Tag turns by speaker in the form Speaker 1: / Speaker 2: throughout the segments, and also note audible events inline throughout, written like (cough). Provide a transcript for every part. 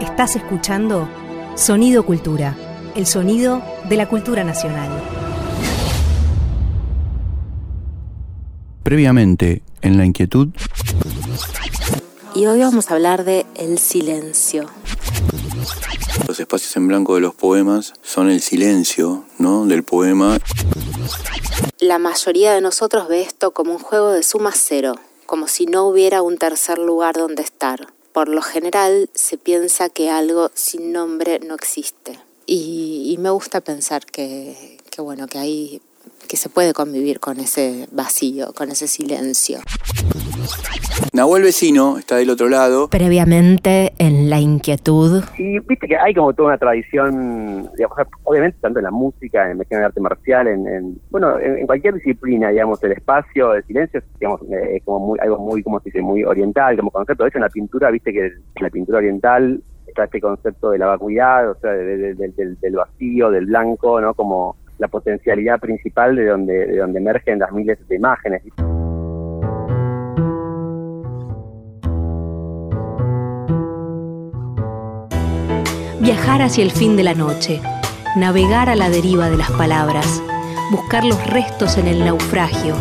Speaker 1: Estás escuchando Sonido Cultura, el sonido de la cultura nacional.
Speaker 2: Previamente, en la inquietud.
Speaker 3: Y hoy vamos a hablar de el silencio.
Speaker 2: Los espacios en blanco de los poemas son el silencio, ¿no? Del poema.
Speaker 3: La mayoría de nosotros ve esto como un juego de suma cero, como si no hubiera un tercer lugar donde estar. Por lo general se piensa que algo sin nombre no existe. Y, me gusta pensar que, que bueno, que hay que se puede convivir con ese vacío, con ese silencio.
Speaker 2: Nahuel Vecino está del otro lado.
Speaker 1: Previamente en la inquietud.
Speaker 4: Y viste que hay como toda una tradición, digamos, obviamente tanto en la música, en el arte marcial, en, bueno, en, cualquier disciplina, digamos, el espacio de silencio digamos, eh, es como muy, algo muy, como se dice, muy oriental, como concepto. De hecho, en la pintura, viste que en la pintura oriental está este concepto de la vacuidad, o sea, del vacío, del blanco, ¿no? Como la potencialidad principal de donde, de donde emergen las miles de imágenes.
Speaker 1: Viajar hacia el fin de la noche, navegar a la deriva de las palabras, buscar los restos en el naufragio.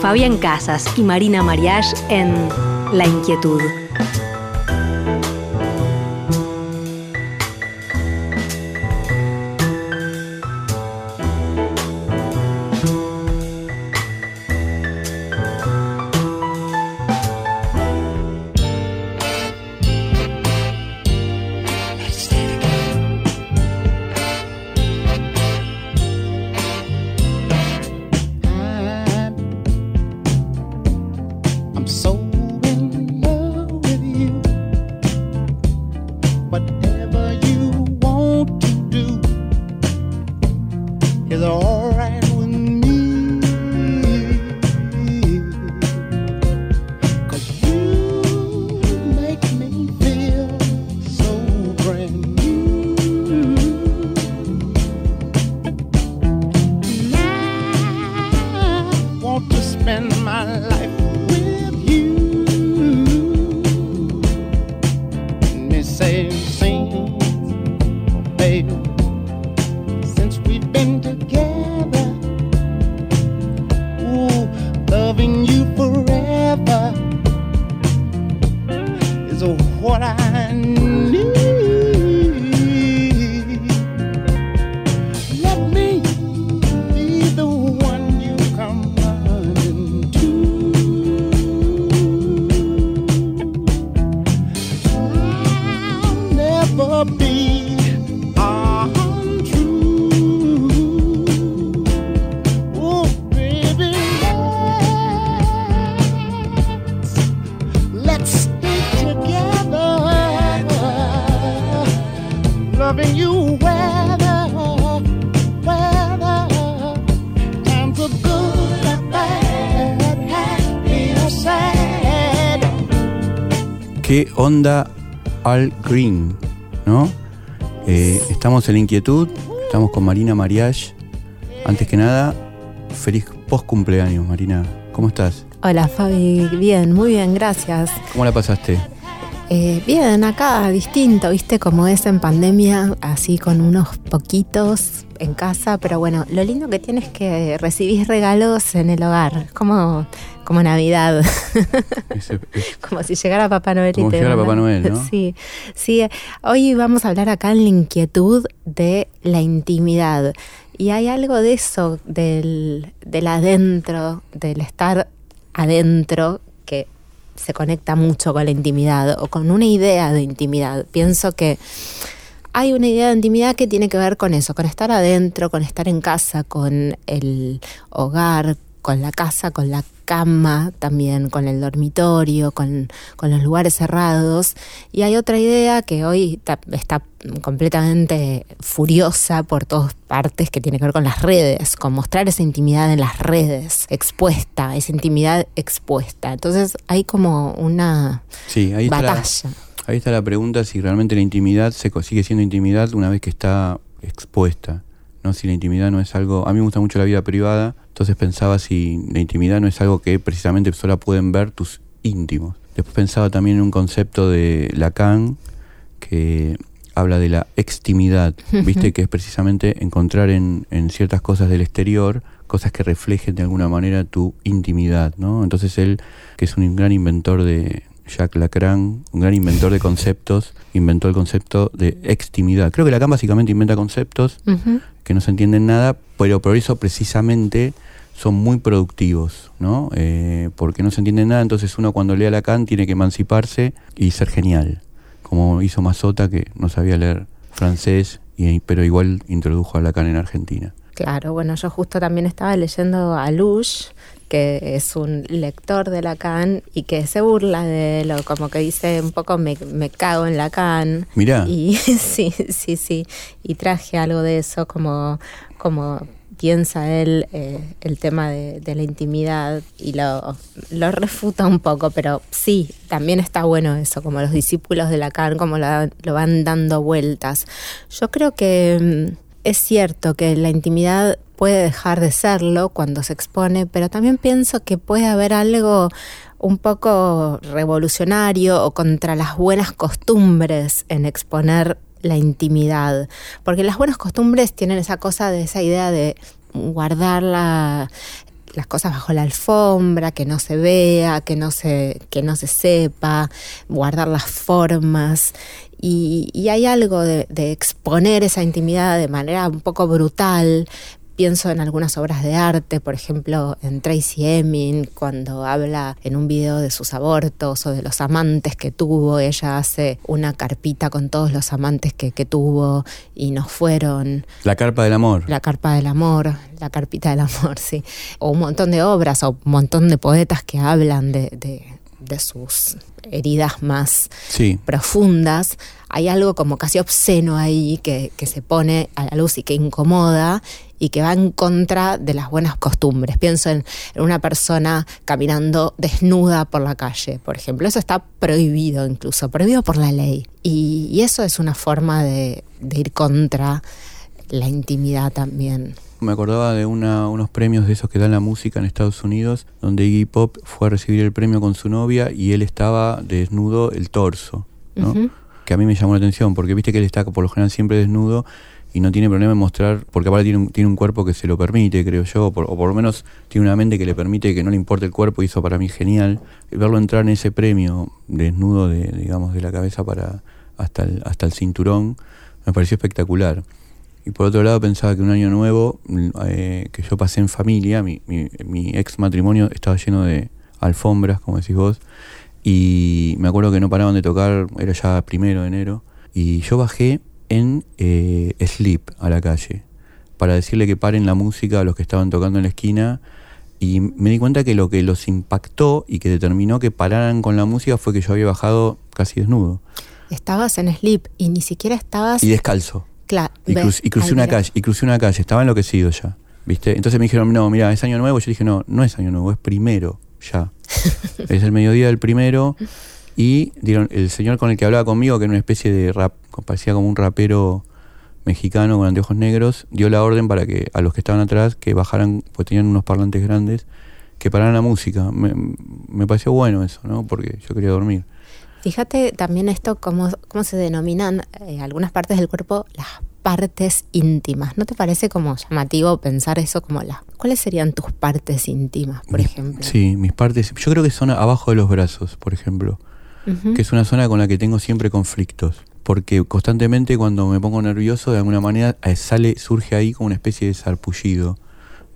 Speaker 1: Fabián Casas y Marina Mariage en La Inquietud.
Speaker 2: Onda Al Green, ¿no? Eh, estamos en inquietud, estamos con Marina Mariage. Antes que nada, feliz post cumpleaños, Marina. ¿Cómo estás?
Speaker 3: Hola, Fabi. Bien, muy bien, gracias.
Speaker 2: ¿Cómo la pasaste?
Speaker 3: Eh, bien, acá distinto, viste, como es en pandemia, así con unos poquitos en casa, pero bueno, lo lindo que tienes es que recibís regalos en el hogar, como como Navidad. (laughs) (laughs) como si llegara Papá Noel.
Speaker 2: Como
Speaker 3: si
Speaker 2: llegara Papá Noel, ¿no? (laughs)
Speaker 3: Sí, sí. Hoy vamos a hablar acá en la inquietud de la intimidad. Y hay algo de eso, del, del adentro, del estar adentro, se conecta mucho con la intimidad o con una idea de intimidad. Pienso que hay una idea de intimidad que tiene que ver con eso, con estar adentro, con estar en casa, con el hogar, con la casa, con la cama, también con el dormitorio, con, los lugares cerrados. Y hay otra idea que hoy está, completamente furiosa por todas partes, que tiene que ver con las redes, con mostrar esa intimidad en las redes, expuesta, esa intimidad expuesta. Entonces hay como una batalla.
Speaker 2: ahí está la pregunta si realmente la intimidad se sigue siendo intimidad una vez que está expuesta. ¿no? Si la intimidad no es algo... A mí me gusta mucho la vida privada, entonces pensaba si la intimidad no es algo que precisamente solo pueden ver tus íntimos. Después pensaba también en un concepto de Lacan, que habla de la extimidad, (laughs) ¿viste? que es precisamente encontrar en, en, ciertas cosas del exterior cosas que reflejen de alguna manera tu intimidad, ¿no? Entonces él, que es un gran inventor de Jacques Lacan, un gran inventor de conceptos, inventó el concepto de extimidad. Creo que Lacan básicamente inventa conceptos que no se entienden nada, pero por eso precisamente son muy productivos, ¿no? Eh, porque no se entiende nada, entonces uno cuando lee a Lacan tiene que emanciparse y ser genial como hizo Mazota, que no sabía leer francés, y, pero igual introdujo a Lacan en Argentina.
Speaker 3: Claro, bueno, yo justo también estaba leyendo a Lush, que es un lector de Lacan y que se burla de lo, como que dice un poco me, me cago en Lacan.
Speaker 2: Mirá.
Speaker 3: Y (laughs) sí, sí, sí. Y traje algo de eso como, como piensa él eh, el tema de, la intimidad y lo, lo, refuta un poco, pero sí, también está bueno eso, como los discípulos de Lacan, como lo, lo van dando vueltas. Yo creo que mm, es cierto que la intimidad puede dejar de serlo cuando se expone, pero también pienso que puede haber algo un poco revolucionario o contra las buenas costumbres en exponer la intimidad, porque las buenas costumbres tienen esa cosa de esa idea de guardar las cosas bajo la alfombra, que no se vea, que no se, que no se sepa, guardar las formas. Y, hay algo de, exponer esa intimidad de manera un poco brutal, Pienso en algunas obras de arte, por ejemplo, en Tracy Emin, cuando habla en un video de sus abortos o de los amantes que tuvo. Ella hace una carpita con todos los amantes que, tuvo y no fueron.
Speaker 2: La carpa del amor.
Speaker 3: La carpa del amor, la carpita del amor, (laughs) sí. O un montón de obras o un montón de poetas que hablan de, de, sus heridas más profundas, hay algo como casi obsceno ahí que, que, se pone a la luz y que incomoda y que va en contra de las buenas costumbres. Pienso en, una persona caminando desnuda por la calle, por ejemplo. Eso está prohibido incluso, prohibido por la ley. Y, eso es una forma de, ir contra la intimidad también.
Speaker 2: Me acordaba de unos premios de esos que dan la música en Estados Unidos, donde Iggy Pop fue a recibir el premio con su novia y él estaba desnudo el torso, Que a mí me llamó la atención, porque viste que él está por lo general siempre desnudo y no tiene problema en mostrar, porque aparte tiene un, tiene un cuerpo que se lo permite, creo yo, o por lo menos tiene una mente que le permite que no le importe el cuerpo, y eso para mí genial. Verlo entrar en ese premio desnudo de, digamos, de la cabeza para hasta el, hasta el cinturón, me pareció espectacular. Y por otro lado pensaba que un año nuevo eh, que yo pasé en familia, mi, mi, mi ex matrimonio estaba lleno de alfombras, como decís vos, y me acuerdo que no paraban de tocar, era ya primero de enero, y yo bajé en eh, Sleep a la calle para decirle que paren la música a los que estaban tocando en la esquina y me di cuenta que lo que los impactó y que determinó que pararan con la música fue que yo había bajado casi desnudo.
Speaker 3: Estabas en Sleep y ni siquiera estabas...
Speaker 2: Y descalzo.
Speaker 3: Claro.
Speaker 2: Y, crucé una calle, y crucé una calle, estaba enloquecido ya. ¿Viste? Entonces me dijeron, no, mira, es año nuevo. Yo dije, no, no es año nuevo, es primero, ya. (laughs) es el mediodía del primero. Y el señor con el que hablaba conmigo, que era una especie de rap, parecía como un rapero mexicano con anteojos negros, dio la orden para que a los que estaban atrás que bajaran, pues tenían unos parlantes grandes, que pararan la música. Me, pareció bueno eso, ¿no? Porque yo quería dormir.
Speaker 3: Fíjate también esto, cómo, cómo se denominan eh, algunas partes del cuerpo las partes íntimas. ¿No te parece como llamativo pensar eso como las... ¿Cuáles serían tus partes íntimas, por ejemplo?
Speaker 2: Sí, mis partes... Yo creo que son abajo de los brazos, por ejemplo que es una zona con la que tengo siempre conflictos. Porque constantemente cuando me pongo nervioso, de alguna manera eh, sale, surge ahí como una especie de sarpullido.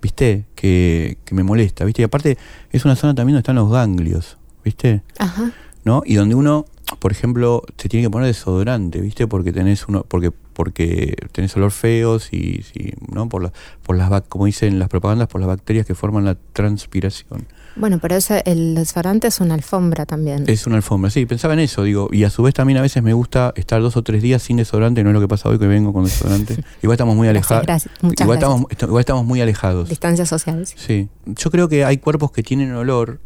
Speaker 2: ¿Viste? Que, que me molesta, ¿viste? Y aparte es una zona también donde están los ganglios, ¿viste?
Speaker 3: Ajá.
Speaker 2: ¿No? Y donde uno, por ejemplo, se tiene que poner desodorante, ¿viste? Porque tenés uno, porque, porque tenés olor feos y, ¿no? Por, la, por las, como dicen las propagandas, por las bacterias que forman la transpiración.
Speaker 3: Bueno, pero ese, el desodorante es una alfombra también.
Speaker 2: Es una alfombra, sí, pensaba en eso, digo, y a su vez también a veces me gusta estar dos o tres días sin desodorante, no es lo que pasa hoy que vengo con desodorante. (laughs) igual estamos muy alejados. igual, estamos, igual estamos muy alejados.
Speaker 3: Distancias sociales.
Speaker 2: Sí, yo creo que hay cuerpos que tienen olor,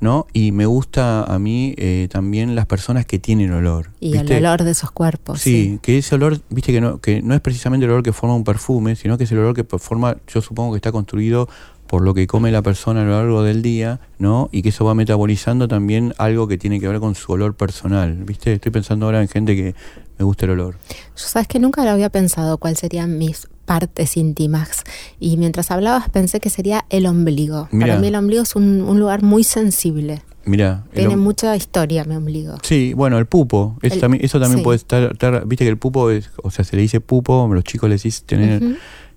Speaker 2: ¿no? Y me gusta a mí eh, también las personas que tienen olor.
Speaker 3: Y el olor de esos cuerpos.
Speaker 2: Sí, que ese olor, viste que no, que no es precisamente el olor que forma un perfume, sino que es el olor que forma, yo supongo que está construido por lo que come la persona a lo largo del día, ¿no? Y que eso va metabolizando también algo que tiene que ver con su olor personal, ¿viste? Estoy pensando ahora en gente que me gusta el olor.
Speaker 3: Yo sabes que nunca lo había pensado cuáles serían mis partes íntimas. Y mientras hablabas pensé que sería el ombligo. Para mí el ombligo es un, un lugar muy sensible.
Speaker 2: Mira,
Speaker 3: Tiene mucha historia mi ombligo.
Speaker 2: Sí, bueno, el pupo. Eso
Speaker 3: El-
Speaker 2: también, eso también
Speaker 3: sí.
Speaker 2: puede estar, estar- Viste que el pupo es. O sea, se le dice pupo, los chicos les dicen tener.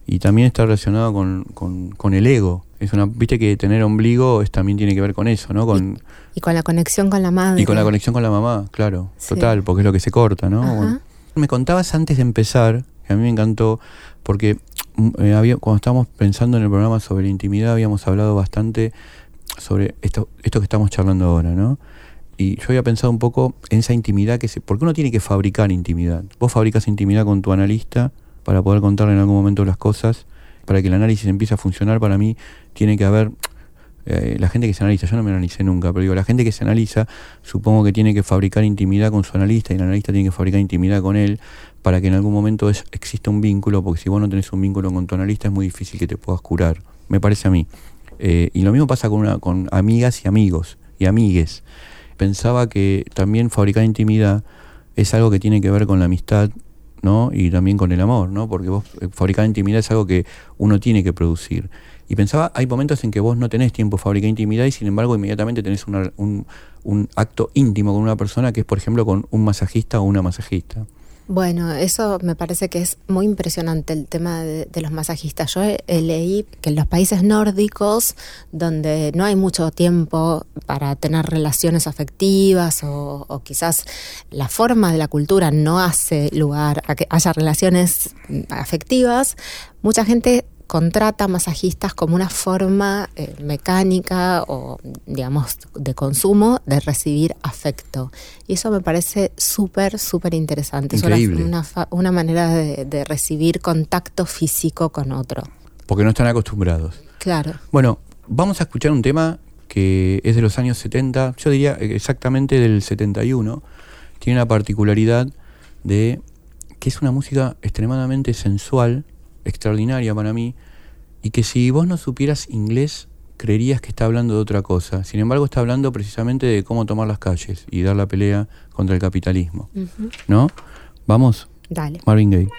Speaker 2: Y también está relacionado con, con, con el ego. Es una, Viste que tener ombligo es, también tiene que ver con eso, ¿no? Con,
Speaker 3: Y con la conexión con la madre.
Speaker 2: y con la conexión con la mamá, claro.
Speaker 3: Sí.
Speaker 2: Total, porque es lo que se corta, ¿no? Bueno. Me contabas antes de empezar, que a mí me encantó, porque mm, eh, había, cuando estábamos pensando en el programa sobre la intimidad, habíamos hablado bastante sobre esto, esto que estamos charlando ahora, ¿no? Y yo había pensado un poco en esa intimidad que se. Porque uno tiene que fabricar intimidad. Vos fabricas intimidad con tu analista para poder contarle en algún momento las cosas. Para que el análisis empiece a funcionar, para mí tiene que haber. Eh, la gente que se analiza, yo no me analicé nunca, pero digo, la gente que se analiza, supongo que tiene que fabricar intimidad con su analista y el analista tiene que fabricar intimidad con él para que en algún momento exista un vínculo, porque si vos no tenés un vínculo con tu analista es muy difícil que te puedas curar, me parece a mí. Eh, y lo mismo pasa con, una, con amigas y amigos y amigues. Pensaba que también fabricar intimidad es algo que tiene que ver con la amistad, ¿no? Y también con el amor, ¿no? Porque vos eh, fabricar intimidad es algo que uno tiene que producir. Y pensaba, hay momentos en que vos no tenés tiempo de fabricar intimidad y sin embargo inmediatamente tenés un, acto íntimo con una persona que es, por ejemplo, con un masajista o una masajista.
Speaker 3: Bueno, eso me parece que es muy impresionante el tema de, los masajistas. Yo leí que en los países nórdicos, donde no hay mucho tiempo para tener relaciones afectivas o, quizás la forma de la cultura no hace lugar a que haya relaciones afectivas, mucha gente contrata masajistas como una forma eh, mecánica o, digamos, de consumo de recibir afecto. Y eso me parece súper, súper interesante. Es una-
Speaker 2: Increíble.
Speaker 3: una, fa- una manera de, de recibir contacto físico con otro.
Speaker 2: Porque no están acostumbrados.
Speaker 3: Claro.
Speaker 2: Bueno, vamos a escuchar un tema que es de los años 70, yo diría exactamente del 71. Tiene una particularidad de que es una música extremadamente sensual, extraordinaria para mí, y que si vos no supieras inglés, creerías que está hablando de otra cosa. Sin embargo, está hablando precisamente de cómo tomar las calles y dar la pelea contra el capitalismo. ¿No? Vamos,
Speaker 3: Dale.
Speaker 2: Marvin Gaye.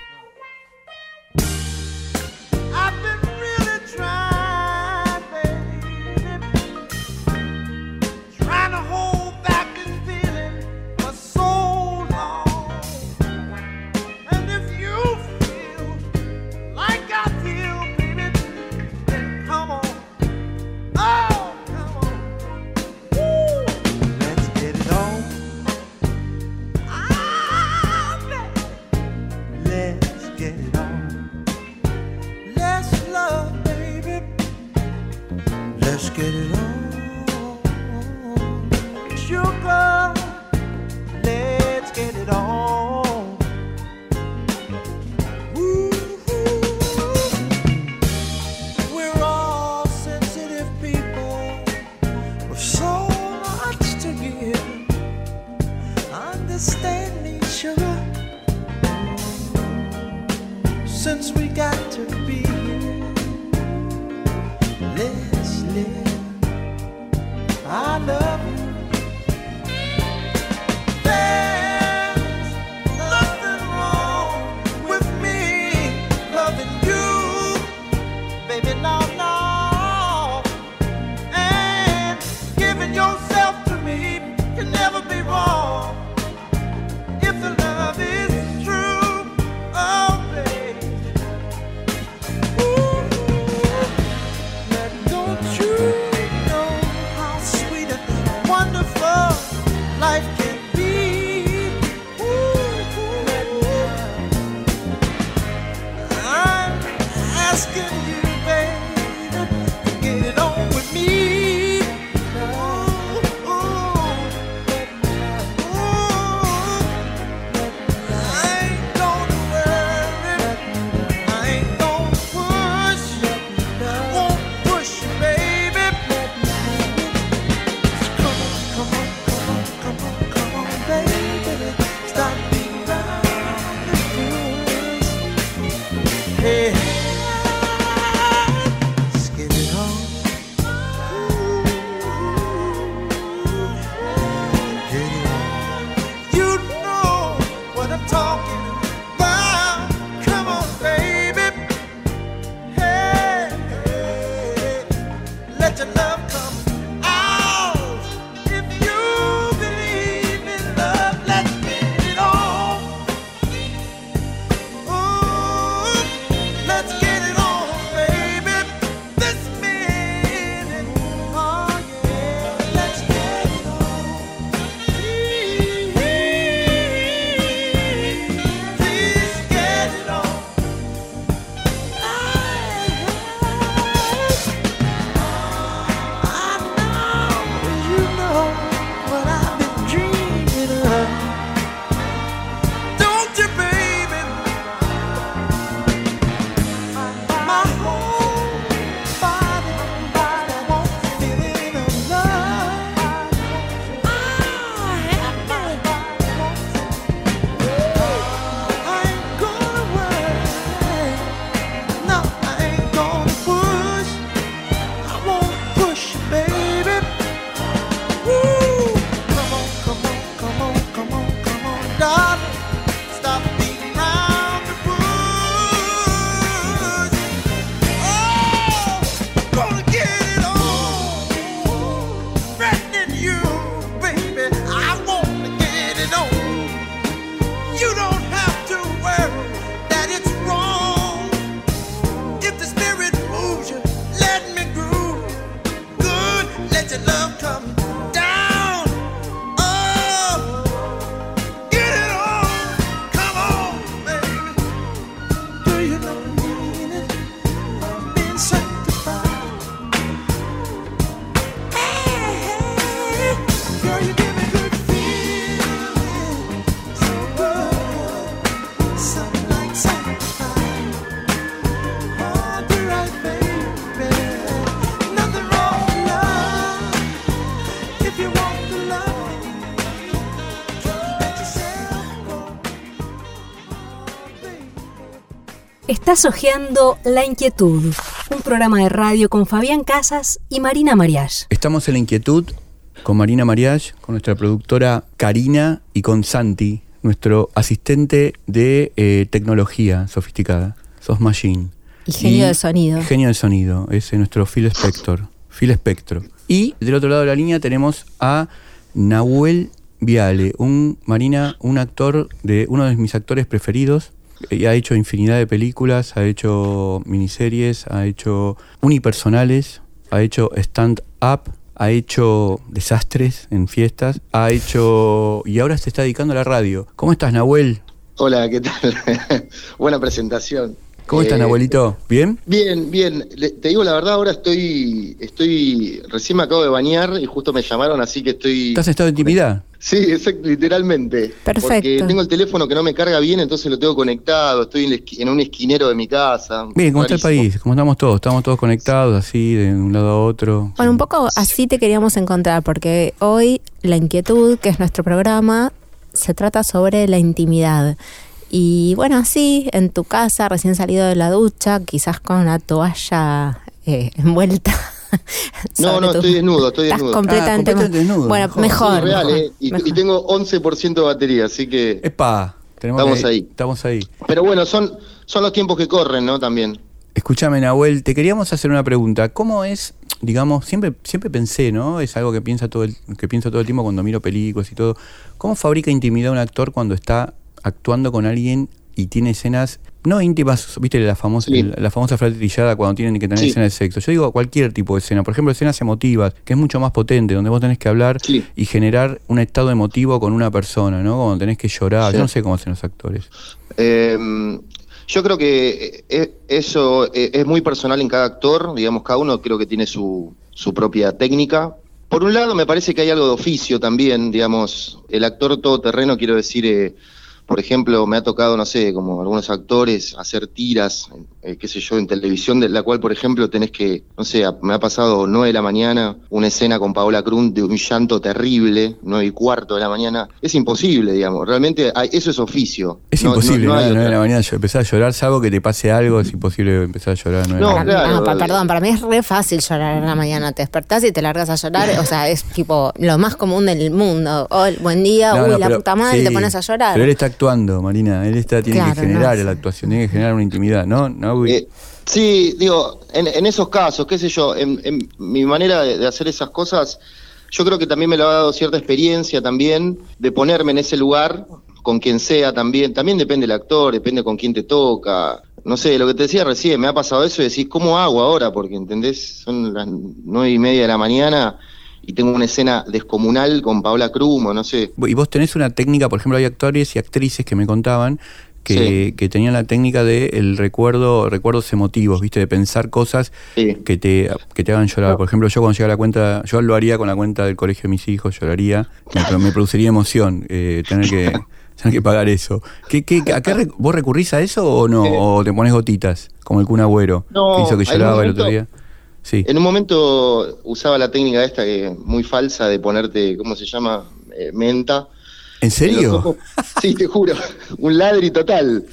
Speaker 1: Estás hojeando La Inquietud, un programa de radio con Fabián Casas y Marina Mariach.
Speaker 2: Estamos en la inquietud con Marina Mariach, con nuestra productora Karina y con Santi, nuestro asistente de eh, tecnología sofisticada, SOS Machine.
Speaker 3: Y genio de sonido.
Speaker 2: Genio de sonido, ese es nuestro Phil Spector. Phil Spectro. Y del otro lado de la línea tenemos a Nahuel Viale, un Marina, un actor de uno de mis actores preferidos. Eh, ha hecho infinidad de películas, ha hecho miniseries, ha hecho unipersonales, ha hecho stand-up, ha hecho desastres en fiestas, ha hecho... y ahora se está dedicando a la radio. ¿Cómo estás, Nahuel?
Speaker 5: Hola, ¿qué tal? (laughs) Buena presentación.
Speaker 2: ¿Cómo estás,
Speaker 5: Eh,
Speaker 2: Nahuelito? ¿Bien?
Speaker 5: Bien, bien. Le- te digo la verdad, ahora estoy, estoy, recién me acabo de bañar y justo me llamaron, así que estoy...
Speaker 2: ¿Estás en estado de intimidad?
Speaker 5: Sí, exacto, literalmente.
Speaker 3: Perfecto.
Speaker 5: Porque tengo el teléfono que no me carga bien, entonces lo tengo conectado, estoy en, esqui- en un esquinero de mi casa.
Speaker 2: Bien, ¿cómo está el país? ¿Cómo estamos todos? Estamos todos conectados así, de un lado a otro.
Speaker 3: Bueno, un poco así te queríamos encontrar, porque hoy La Inquietud, que es nuestro programa, se trata sobre la intimidad. Y bueno, así, en tu casa, recién salido de la ducha, quizás con una toalla eh, envuelta. (laughs)
Speaker 5: No, no,
Speaker 3: tu-
Speaker 5: estoy desnudo, estoy
Speaker 3: Estás
Speaker 5: desnudo.
Speaker 3: completamente,
Speaker 2: Ah, completamente desnudo,
Speaker 3: Bueno,
Speaker 2: mejor.
Speaker 3: mejor.
Speaker 5: Sí, real,
Speaker 3: mejor,
Speaker 5: ¿eh? Y,
Speaker 3: mejor.
Speaker 5: y tengo 11% de batería, así que...
Speaker 2: ¡Epa! Tenemos
Speaker 5: Estamos
Speaker 2: que-
Speaker 5: ahí.
Speaker 2: Estamos ahí.
Speaker 5: Pero bueno, son, son los tiempos que corren, ¿no? También.
Speaker 2: Escúchame, Nahuel, te queríamos hacer una pregunta. ¿Cómo es, digamos, siempre, siempre pensé, ¿no? Es algo que piensa todo el, que pienso todo el tiempo cuando miro películas y todo. ¿Cómo fabrica intimidad un actor cuando está actuando con alguien y tiene escenas no íntimas, viste la famosa,
Speaker 5: Sí.
Speaker 2: la famosa frase trillada cuando tienen que tener
Speaker 5: Sí.
Speaker 2: escenas de sexo? Yo digo cualquier tipo de escena, por ejemplo, escenas emotivas, que es mucho más potente, donde vos tenés que hablar
Speaker 5: Sí.
Speaker 2: y generar un estado emotivo con una persona, ¿no? Cuando tenés que llorar. Yo no sé cómo hacen los actores.
Speaker 5: Eh, yo creo que eh, eso eh, es muy personal en cada actor, digamos, cada uno creo que tiene su, su propia técnica. Por un lado, me parece que hay algo de oficio también, digamos, el actor todoterreno, quiero decir, eh, por ejemplo, me ha tocado, no sé, como algunos actores, hacer tiras, eh, qué sé yo, en televisión, de la cual, por ejemplo, tenés que, no sé, me ha pasado 9 de la mañana, una escena con Paola Crun de un llanto terrible, 9 y cuarto de la mañana. Es imposible, digamos, realmente hay- eso es oficio.
Speaker 2: Es
Speaker 5: No- no-
Speaker 2: imposible,
Speaker 5: no
Speaker 2: ¿no?
Speaker 5: hay
Speaker 2: A las nueve de
Speaker 5: otra.
Speaker 2: la mañana yo- empezar a llorar, salvo que te pase algo, es imposible empezar a llorar. a las nueve de la
Speaker 5: No,
Speaker 2: mañana.
Speaker 5: claro.
Speaker 3: no, pa- perdón, para mí es re fácil llorar en la mañana. Te despertás y te largas a llorar. O sea, es tipo lo más común del mundo. Oh, buen día,
Speaker 2: No,
Speaker 3: uy,
Speaker 2: no,
Speaker 3: la
Speaker 2: pero-
Speaker 3: puta madre,
Speaker 2: sí,
Speaker 3: te pones a llorar.
Speaker 2: Pero él está actuando, Marina. Él está, tiene
Speaker 3: Claro,
Speaker 2: que generar
Speaker 3: no.
Speaker 2: la actuación, tiene que generar una intimidad, ¿no? no.
Speaker 5: Eh, sí, digo, en, en esos casos, qué sé yo, en, en mi manera de, de hacer esas cosas, yo creo que también me lo ha dado cierta experiencia también de ponerme en ese lugar con quien sea también. También depende del actor, depende con quién te toca. No sé, lo que te decía recién, me ha pasado eso y decís, ¿cómo hago ahora? Porque, ¿entendés? Son las nueve y media de la mañana y tengo una escena descomunal con Paola Crumo, no sé.
Speaker 2: Y vos tenés una técnica, por ejemplo, hay actores y actrices que me contaban que,
Speaker 5: Sí.
Speaker 2: que tenían la técnica de el recuerdo, recuerdos emotivos, ¿viste? De pensar cosas
Speaker 5: Sí.
Speaker 2: que te, que te hagan llorar. Por ejemplo, yo cuando llega la cuenta, yo lo haría con la cuenta del colegio de mis hijos, lloraría, me, me produciría emoción eh, tener que (laughs) tener que pagar eso. ¿Qué, qué, a qué ¿Vos recurrís a eso o no? ¿O te pones gotitas? Como el Kun Agüero,
Speaker 5: No,
Speaker 2: que hizo que lloraba el otro día. Sí.
Speaker 5: En un momento usaba la técnica esta que es muy falsa de ponerte, ¿cómo se llama? Eh, menta.
Speaker 2: ¿En serio?
Speaker 5: Sí, te juro. Un ladri total.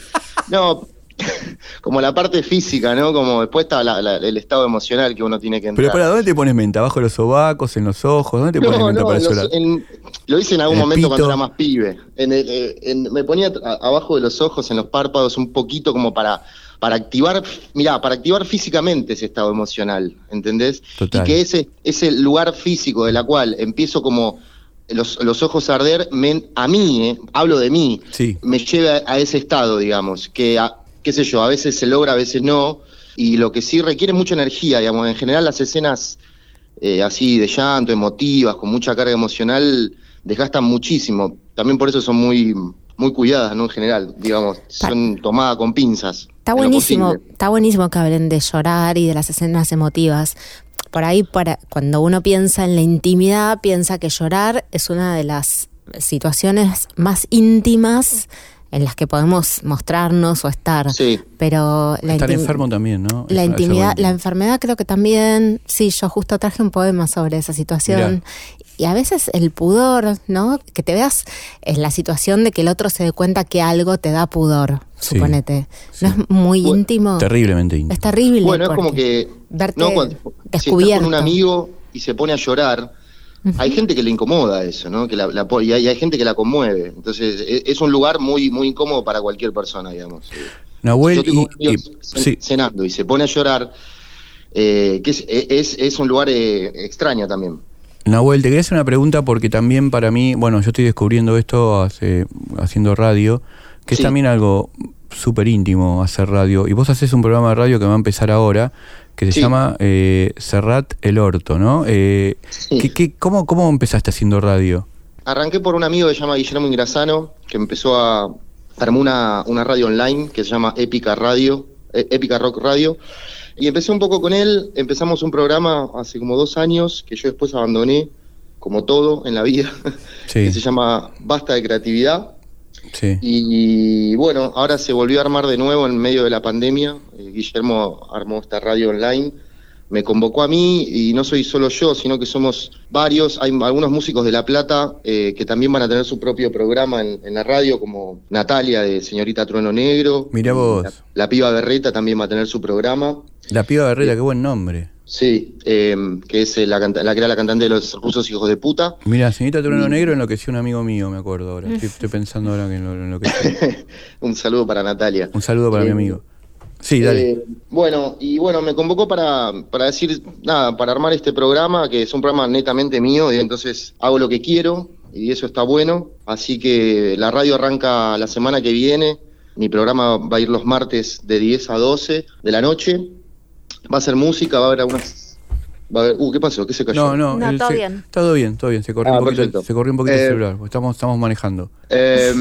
Speaker 5: No, (laughs) como la parte física, ¿no? Como después está la- la- el estado emocional que uno tiene que entrar.
Speaker 2: Pero para, ¿dónde te pones menta? ¿Abajo de los sobacos, en los ojos? ¿Dónde te pones
Speaker 5: No,
Speaker 2: menta
Speaker 5: no,
Speaker 2: para
Speaker 5: los-
Speaker 2: llorar?
Speaker 5: en- lo hice en algún
Speaker 2: ¿En el
Speaker 5: momento
Speaker 2: pito?
Speaker 5: cuando era más pibe. En el- eh, en- me ponía abajo de los ojos, en los párpados, un poquito como para, para activar, mirá, para activar físicamente ese estado emocional, ¿entendés?
Speaker 2: Total.
Speaker 5: Y que ese, ese lugar físico de la cual empiezo como los, los ojos a arder, me- a mí, eh, hablo de mí,
Speaker 2: Sí.
Speaker 5: me lleva a ese estado, digamos, que, a- qué sé yo, a veces se logra, a veces no, y lo que sí requiere mucha energía, digamos, en general las escenas eh, así de llanto, emotivas, con mucha carga emocional, desgastan muchísimo. También por eso son muy, muy cuidadas, ¿no? En general, digamos, son tomadas con pinzas.
Speaker 3: Está buenísimo, está buenísimo que hablen de llorar y de las escenas emotivas. Por ahí, para, cuando uno piensa en la intimidad, piensa que llorar es una de las situaciones más íntimas en las que podemos mostrarnos o estar.
Speaker 5: Sí.
Speaker 3: Pero la
Speaker 2: Estar enfermo también, ¿no?
Speaker 3: La intimidad, la enfermedad creo que también, sí, yo justo traje un poema sobre esa situación.
Speaker 2: Mirá.
Speaker 3: Y a veces el pudor, ¿no? Que te veas en la situación de que el otro se dé cuenta que algo te da pudor,
Speaker 2: Sí,
Speaker 3: suponete.
Speaker 2: sí.
Speaker 3: ¿No es muy
Speaker 5: Bueno,
Speaker 3: íntimo?
Speaker 2: Terriblemente íntimo.
Speaker 3: Es terrible.
Speaker 5: Bueno, es como que
Speaker 3: verte
Speaker 5: no, cuando, si estás
Speaker 3: descubierto.
Speaker 5: con un amigo y se pone a llorar, hay gente que le incomoda eso, ¿no? Que la, la po- y, hay, y hay gente que la conmueve. Entonces, e- es, un lugar muy muy incómodo para cualquier persona, digamos.
Speaker 2: Nahuel,
Speaker 5: Yo tengo
Speaker 2: y-
Speaker 5: amigos
Speaker 2: y-
Speaker 5: cen-
Speaker 2: sí.
Speaker 5: cenando y se pone a llorar, eh, que es, es, es un lugar eh, extraño también.
Speaker 2: Nahuel, te quería hacer una pregunta porque también para mí, bueno, yo estoy descubriendo esto hace, haciendo radio, que
Speaker 5: Sí.
Speaker 2: es también algo súper íntimo hacer radio. Y vos haces un programa de radio que va a empezar ahora, que se
Speaker 5: Sí.
Speaker 2: llama eh, Serrat el Orto, ¿no? Eh,
Speaker 5: Sí.
Speaker 2: ¿qué- qué- cómo, ¿Cómo empezaste haciendo radio?
Speaker 5: Arranqué por un amigo que se llama Guillermo Ingrasano, que empezó a armó una, una radio online que se llama Épica Radio, eh, Épica Rock Radio, y empecé un poco con él, empezamos un programa hace como dos años, que yo después abandoné, como todo en la vida, (laughs)
Speaker 2: Sí.
Speaker 5: que se llama Basta de Creatividad,
Speaker 2: Sí.
Speaker 5: y bueno, ahora se volvió a armar de nuevo en medio de la pandemia, Eh, Guillermo armó esta radio online, me convocó a mí y no soy solo yo, sino que somos varios. Hay algunos músicos de La Plata eh, que también van a tener su propio programa en, en la radio, como Natalia de Señorita Trueno Negro.
Speaker 2: Mirá vos.
Speaker 5: La, la piba Berreta también va a tener su programa.
Speaker 2: La piba Berreta, qué buen nombre.
Speaker 5: Sí, eh, que es eh, la, la que era la cantante de los rusos hijos de puta.
Speaker 2: Mira, señorita Trueno Negro enloqueció un amigo mío, me acuerdo ahora. (laughs) Estoy, estoy pensando ahora que en lo, en lo que... (laughs)
Speaker 5: Un saludo para Natalia.
Speaker 2: Un saludo para mi amigo. Sí, dale.
Speaker 5: Eh, bueno, y bueno, me convocó para, para decir, nada, para armar este programa, que es un programa netamente mío, y entonces hago lo que quiero, y eso está bueno. Así que la radio arranca la semana que viene. Mi programa va a ir los martes de 10 a 12 de la noche. Va a ser música, va a haber algunas. Va a haber, uh, ¿qué pasó? ¿Qué se cayó?
Speaker 2: No, no,
Speaker 3: No,
Speaker 2: el-
Speaker 3: todo
Speaker 2: se-
Speaker 3: bien.
Speaker 2: Todo bien, todo bien. Se corrió
Speaker 5: Ah,
Speaker 2: un poquito,
Speaker 5: perfecto.
Speaker 2: se corrió un poquito el
Speaker 5: Eh,
Speaker 2: celular. Estamos, estamos manejando.
Speaker 5: Eh,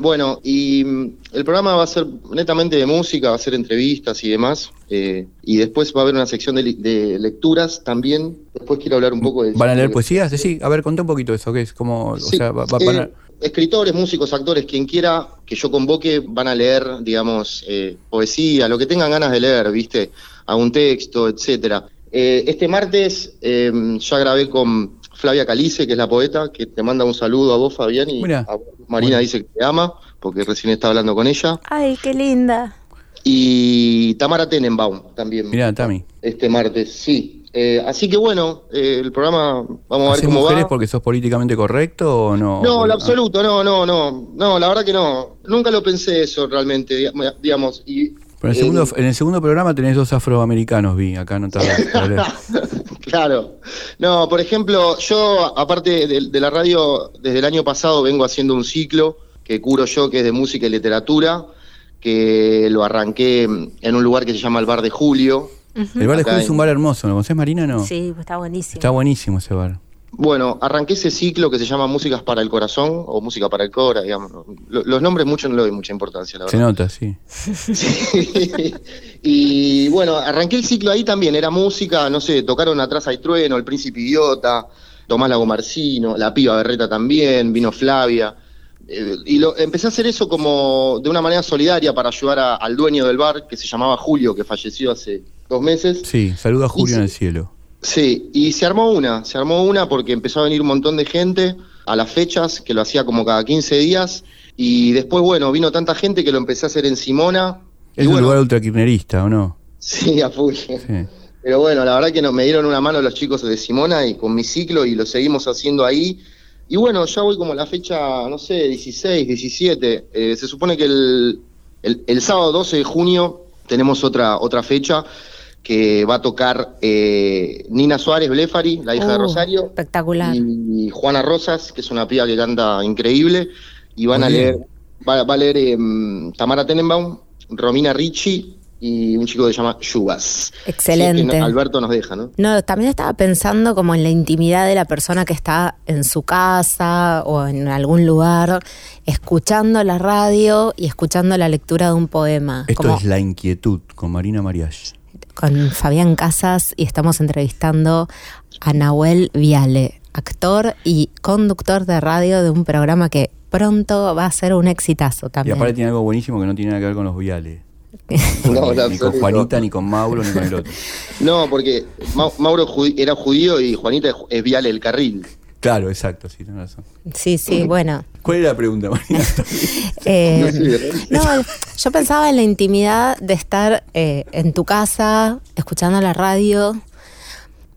Speaker 5: bueno, y mm, el programa va a ser netamente de música, va a ser entrevistas y demás. eh, y después va a haber una sección de, lecturas también. Después quiero hablar un poco de...
Speaker 2: ¿Van a leer poesías? Sí, a ver, conté un poquito eso, ¿qué es? Como,
Speaker 5: Sí,
Speaker 2: o sea, va- va-
Speaker 5: eh,
Speaker 2: van a-
Speaker 5: escritores, músicos, actores, quien quiera que yo convoque, van a leer, digamos, eh, poesía, lo que tengan ganas de leer, ¿viste? A un texto, etcétera. Eh, este martes eh, ya grabé con Flavia Calice, que es la poeta, que te manda un saludo a vos, Fabián, y
Speaker 2: Mirá.
Speaker 5: a vos, Marina
Speaker 2: Bueno.
Speaker 5: dice que te ama, porque recién está hablando con ella.
Speaker 3: Ay, qué linda.
Speaker 5: Y Tamara Tenenbaum también.
Speaker 2: Mirá, Tami.
Speaker 5: Este martes, sí. Eh, así que bueno, eh, el programa, vamos a ver
Speaker 2: ¿Haces
Speaker 5: cómo
Speaker 2: mujeres
Speaker 5: va.
Speaker 2: porque sos políticamente correcto o no?
Speaker 5: No, lo absoluto, no, no, no, no, la verdad que no, nunca lo pensé eso realmente, di- digamos, y...
Speaker 2: Pero en el,
Speaker 5: eh,
Speaker 2: segundo, en el segundo programa tenés dos afroamericanos, vi, acá leer. (laughs)
Speaker 5: claro, no, por ejemplo, yo aparte de, de la radio, desde el año pasado vengo haciendo un ciclo que curo yo, que es de música y literatura, que lo arranqué en un lugar que se llama el Bar de Julio.
Speaker 2: El bar de Julio es un bar hermoso, ¿no conoces Marina? No.
Speaker 3: Sí, pues está buenísimo.
Speaker 2: Está buenísimo ese bar.
Speaker 5: Bueno, arranqué ese ciclo que se llama Músicas para el Corazón o Música para el Cora, digamos. Lo- Los nombres mucho no le doy mucha importancia, la
Speaker 2: Se
Speaker 5: verdad.
Speaker 2: nota, sí.
Speaker 5: Sí. (laughs) y bueno, arranqué el ciclo ahí también, era música, no sé, tocaron Atrás hay Trueno, El Príncipe Idiota, Tomás Lagomarcino, La Piba Berreta también, vino Flavia. Eh, y lo, empecé a hacer eso como de una manera solidaria para ayudar a- al dueño del bar, que se llamaba Julio, que falleció hace dos meses.
Speaker 2: Sí, saluda a Julio
Speaker 5: Y
Speaker 2: en el cielo.
Speaker 5: Sí, y se armó una, se armó una porque empezó a venir un montón de gente a las fechas, que lo hacía como cada 15 días, y después, bueno, vino tanta gente que lo empecé a hacer en Simona.
Speaker 2: Es
Speaker 5: y
Speaker 2: un
Speaker 5: bueno,
Speaker 2: lugar ¿o no?
Speaker 5: Sí, a full.
Speaker 2: Sí.
Speaker 5: Pero bueno, la verdad que nos, me dieron una mano los chicos de Simona y con mi ciclo y lo seguimos haciendo ahí. Y bueno, ya voy como a la fecha, no sé, 16, 17. Eh, se supone que el, el- el sábado 12 de junio tenemos otra, otra fecha que va a tocar eh, Nina Suárez Blefari, la hija de
Speaker 3: Uh,
Speaker 5: Rosario,
Speaker 3: Espectacular.
Speaker 5: y Juana Rosas, que es una piba que canta increíble, y van
Speaker 2: Muy
Speaker 5: a leer, va, va a leer em, Tamara Tenenbaum, Romina Ricci y un chico que se llama Yubas.
Speaker 3: Excelente.
Speaker 5: Sí, que no- Alberto nos deja, ¿no?
Speaker 3: No, también estaba pensando como en la intimidad de la persona que está en su casa o en algún lugar, escuchando la radio y escuchando la lectura de un poema.
Speaker 2: Esto
Speaker 3: como
Speaker 2: es La Inquietud con Marina Mariach.
Speaker 3: Con Fabián Casas y estamos entrevistando a Nahuel Viale. actor y conductor de radio de un programa que pronto va a ser un exitazo
Speaker 2: Y
Speaker 3: también.
Speaker 2: aparte tiene algo buenísimo que no tiene nada que ver con los viales. (laughs)
Speaker 5: No,
Speaker 2: ni con. Juanita, ni con Mauro, ni con el otro.
Speaker 5: No, porque Ma- Mauro judi- era judío y Juanita es- es vial el carril.
Speaker 2: Claro, exacto, sí, tenés razón.
Speaker 3: Sí, sí, bueno.
Speaker 2: ¿Cuál es la pregunta, Marina? (laughs)
Speaker 3: Eh,
Speaker 5: No
Speaker 3: yo pensaba en la intimidad de estar eh, en tu casa, escuchando la radio,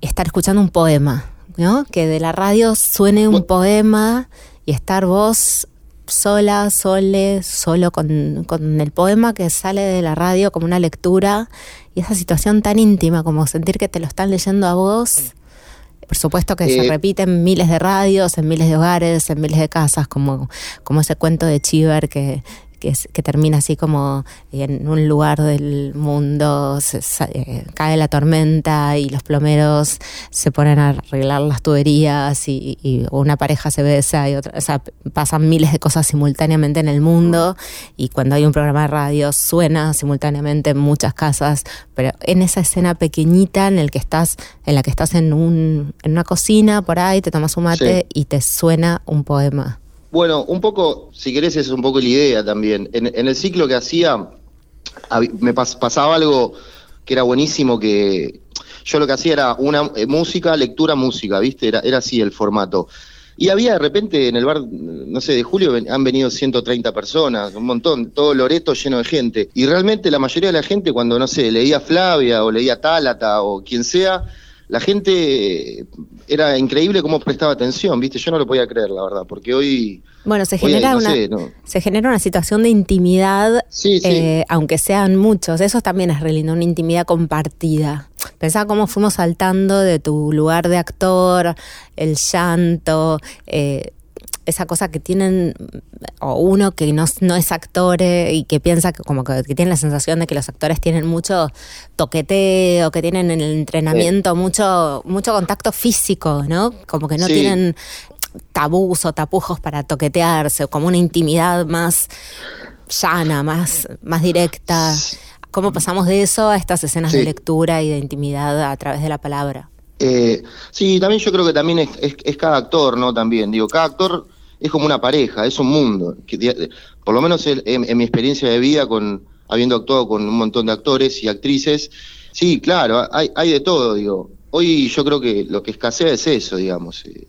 Speaker 3: y estar escuchando un poema, ¿no? Que de la radio suene un poema y estar vos sola, sole, solo con, con el poema que sale de la radio como una lectura y esa situación tan íntima como sentir que te lo están leyendo a vos. Por supuesto que se
Speaker 5: Eh,
Speaker 3: repite en miles de radios, en miles de hogares, en miles de casas, como, como ese cuento de Chiver que, que, es- que termina así como en un lugar del mundo se- eh, cae la tormenta y los plomeros se ponen a arreglar las tuberías y, y una pareja se besa y otra, o sea, pasan miles de cosas simultáneamente en el mundo y cuando hay un programa de radio suena simultáneamente en muchas casas, pero en esa escena pequeñita en el que estás, en la que estás en un, en una cocina por ahí, te tomas un mate
Speaker 5: Sí.
Speaker 3: y te suena un poema.
Speaker 5: Bueno, un poco, si querés, es un poco la idea también. En, en el ciclo que hacía, me pas- pasaba algo que era buenísimo, que yo lo que hacía era una eh, música, lectura, música, ¿viste? Era, era así el formato. Y había de repente en el bar, no sé, de julio han venido 130 personas, un montón, todo Loreto lleno de gente. Y realmente la mayoría de la gente cuando, no sé, leía Flavia o leía Tálata o quien sea, la gente eh, era increíble cómo prestaba atención, ¿viste? Yo no lo podía creer, la verdad, porque hoy...
Speaker 3: Bueno, se
Speaker 5: hoy,
Speaker 3: genera
Speaker 5: no
Speaker 3: una,
Speaker 5: sé, no.
Speaker 3: se genera una situación de intimidad,
Speaker 5: Sí, sí.
Speaker 3: eh, aunque sean muchos. Eso también es re lindo, una intimidad compartida. Pensaba cómo fuimos saltando de tu lugar de actor, el llanto, eh, esa cosa que tienen, o uno que no, no es actor y que piensa que como que, que tiene la sensación de que los actores tienen mucho toqueteo, que tienen en el entrenamiento mucho, mucho contacto físico, ¿no? Como que no
Speaker 5: Sí.
Speaker 3: tienen tabús o tapujos para toquetearse, como una intimidad más llana, más, más directa. ¿Cómo pasamos de eso a estas escenas de lectura y de intimidad a través de la palabra?
Speaker 5: Eh, sí, también yo creo que también es, es- es cada actor, ¿no? También, digo, cada actor es como una pareja, es un mundo. Que, por lo menos en, mi experiencia de vida, con habiendo actuado con un montón de actores y actrices, sí, claro, hay, hay de todo, digo. Hoy yo creo que lo que escasea es eso, digamos. eh,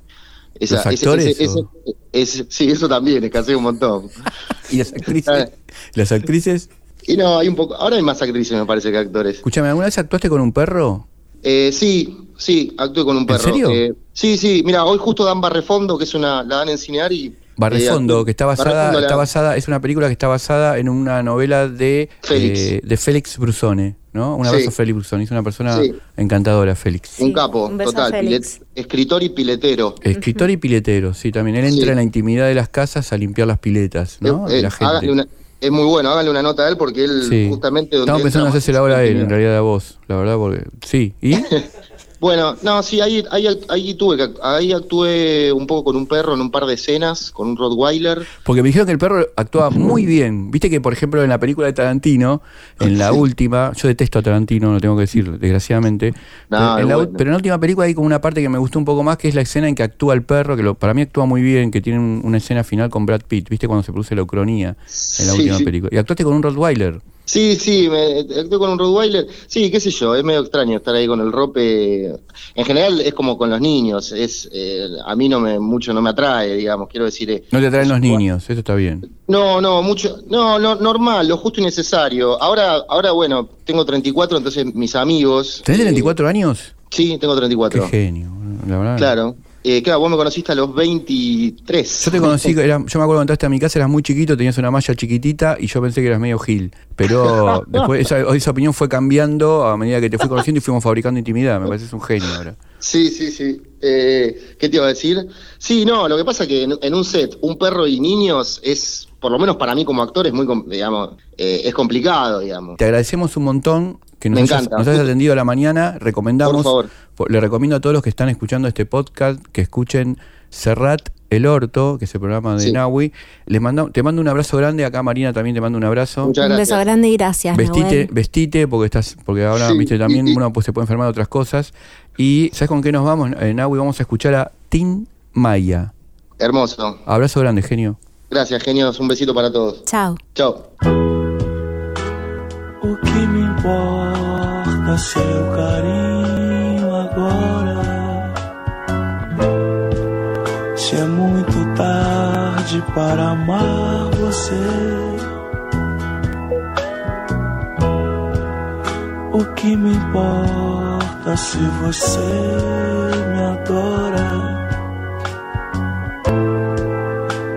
Speaker 5: esa-
Speaker 2: ¿Los actores
Speaker 5: ese-
Speaker 2: o?
Speaker 5: ese- ese- sí, eso también escasea un montón. (laughs)
Speaker 2: ¿Y las actrices? ¿Las actrices?
Speaker 5: Y no, hay un poco. Ahora hay más actrices, me parece, que actores.
Speaker 2: Escúchame, ¿alguna vez actuaste con un perro?
Speaker 5: Eh, sí, sí, actué con un
Speaker 2: ¿En
Speaker 5: perro.
Speaker 2: serio?
Speaker 5: Eh, sí, sí, mira, hoy justo dan Barrefondo, que es una, la dan en cinear y...
Speaker 2: Barrefondo,
Speaker 5: eh,
Speaker 2: que está basada,
Speaker 5: la-
Speaker 2: está basada, es una película que está basada en una novela de
Speaker 5: Félix.
Speaker 2: eh, de Félix Brusone, ¿no? Un abrazo
Speaker 5: Sí.
Speaker 2: a Félix Brusone, es una persona
Speaker 5: Sí.
Speaker 2: encantadora, Félix.
Speaker 5: Un capo,
Speaker 3: un beso a
Speaker 5: total, pilet- escritor y piletero.
Speaker 2: Escritor y piletero, sí, también. Él entra
Speaker 5: Sí.
Speaker 2: en la intimidad de las casas a limpiar las piletas, ¿no?
Speaker 5: Eh,
Speaker 2: de
Speaker 5: eh,
Speaker 2: la gente.
Speaker 5: una- es muy bueno, háganle una nota a él porque él
Speaker 2: Sí.
Speaker 5: justamente... donde
Speaker 2: Estamos pensando en hacerse ahora a él, en realidad a vos, la verdad, porque. Sí, ¿y? (laughs)
Speaker 5: Bueno, no, sí, ahí, ahí, ahí tuve que, ahí actué un poco con un perro en un par de escenas, con un Rottweiler.
Speaker 2: Porque me dijeron que el perro actúa muy bien. Viste que, por ejemplo, en la película de Tarantino, en la última, yo detesto a Tarantino, lo tengo que decir, desgraciadamente.
Speaker 5: No,
Speaker 2: pero, en la,
Speaker 5: bueno.
Speaker 2: u- pero en la última película hay como una parte que me gustó un poco más, que es la escena en que actúa el perro, que lo- para mí actúa muy bien, que tiene un- una escena final con Brad Pitt, viste cuando se produce la ucronía en la
Speaker 5: Sí,
Speaker 2: última
Speaker 5: sí.
Speaker 2: película. Y actuaste con un Rottweiler.
Speaker 5: Sí, sí, me, actué con un Rottweiler. Sí, qué sé yo, es medio extraño estar ahí con el rope. En general es como con los niños, es eh, a mí no me mucho no me atrae, digamos, quiero decir. eh,
Speaker 2: No te atraen los niños, eso está bien.
Speaker 5: No, no, mucho, no, no, normal, lo justo y necesario. Ahora, ahora bueno, tengo 34, entonces mis amigos.
Speaker 2: ¿Tenés
Speaker 5: eh,
Speaker 2: 34 años?
Speaker 5: Sí, tengo
Speaker 2: Qué
Speaker 5: 34.
Speaker 2: genio, la verdad.
Speaker 5: Claro. Eh, claro, vos me conociste a los 23.
Speaker 2: Yo te conocí, (laughs) era, yo me acuerdo cuando entraste a mi casa, eras muy chiquito, tenías una malla chiquitita y yo pensé que eras medio gil. Pero (laughs) después esa, esa opinión fue cambiando a medida que te fui conociendo y fuimos fabricando intimidad. Me pareces un genio ahora.
Speaker 5: Sí, sí, sí. Eh, ¿Qué te iba a decir? Sí, no, lo que pasa es que en, en un set, un perro y niños es, por lo menos para mí como actor, es muy, digamos, eh, es complicado, digamos.
Speaker 2: Te agradecemos un montón que nos,
Speaker 5: Me
Speaker 2: hayas,
Speaker 5: encanta.
Speaker 2: nos hayas atendido a la mañana. Recomendamos,
Speaker 5: Por favor.
Speaker 2: le recomiendo a todos los que están escuchando este podcast que escuchen Serrat El Orto, que es el programa de
Speaker 5: Sí.
Speaker 2: Nahui. Les mando, te mando un abrazo grande. Acá Marina también te mando un abrazo.
Speaker 5: Muchas
Speaker 3: Un beso grande y gracias,
Speaker 2: Vestite,
Speaker 3: Nahuel.
Speaker 2: vestite porque estás, porque ahora
Speaker 5: Sí,
Speaker 2: viste también (laughs) uno pues, se puede enfermar de otras cosas. Y ¿sabes con qué nos vamos? En Nahui vamos a escuchar a Tin Maya.
Speaker 5: Hermoso.
Speaker 2: Abrazo grande, genio.
Speaker 5: Gracias, genios. Un besito para todos.
Speaker 3: Chao.
Speaker 5: Chao.
Speaker 6: Seu carinho agora? Se é muito tarde para amar você. O que me importa se você me adora?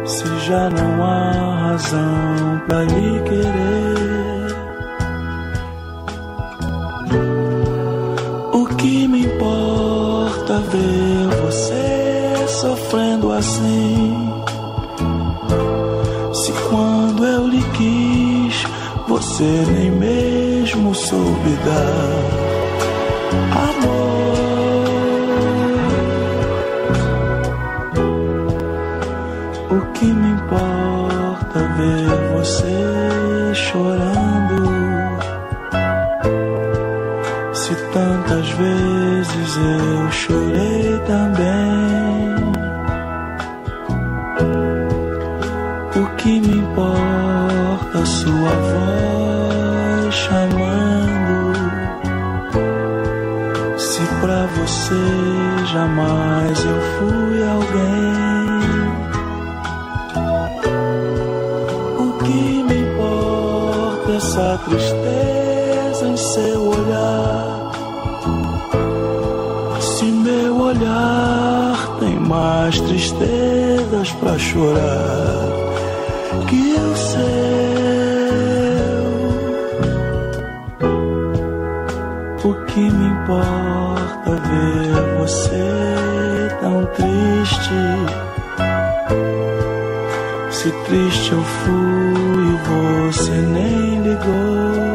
Speaker 6: Se já não há razão pra lhe querer. Assim? Se quando eu lhe quis, você nem mesmo soube dar sua voz chamando? Se pra você jamais eu fui alguém. O que me importa essa tristeza em seu olhar? Se meu olhar tem mais tristezas pra chorar ver você tão triste? Se triste eu fui e você nem ligou.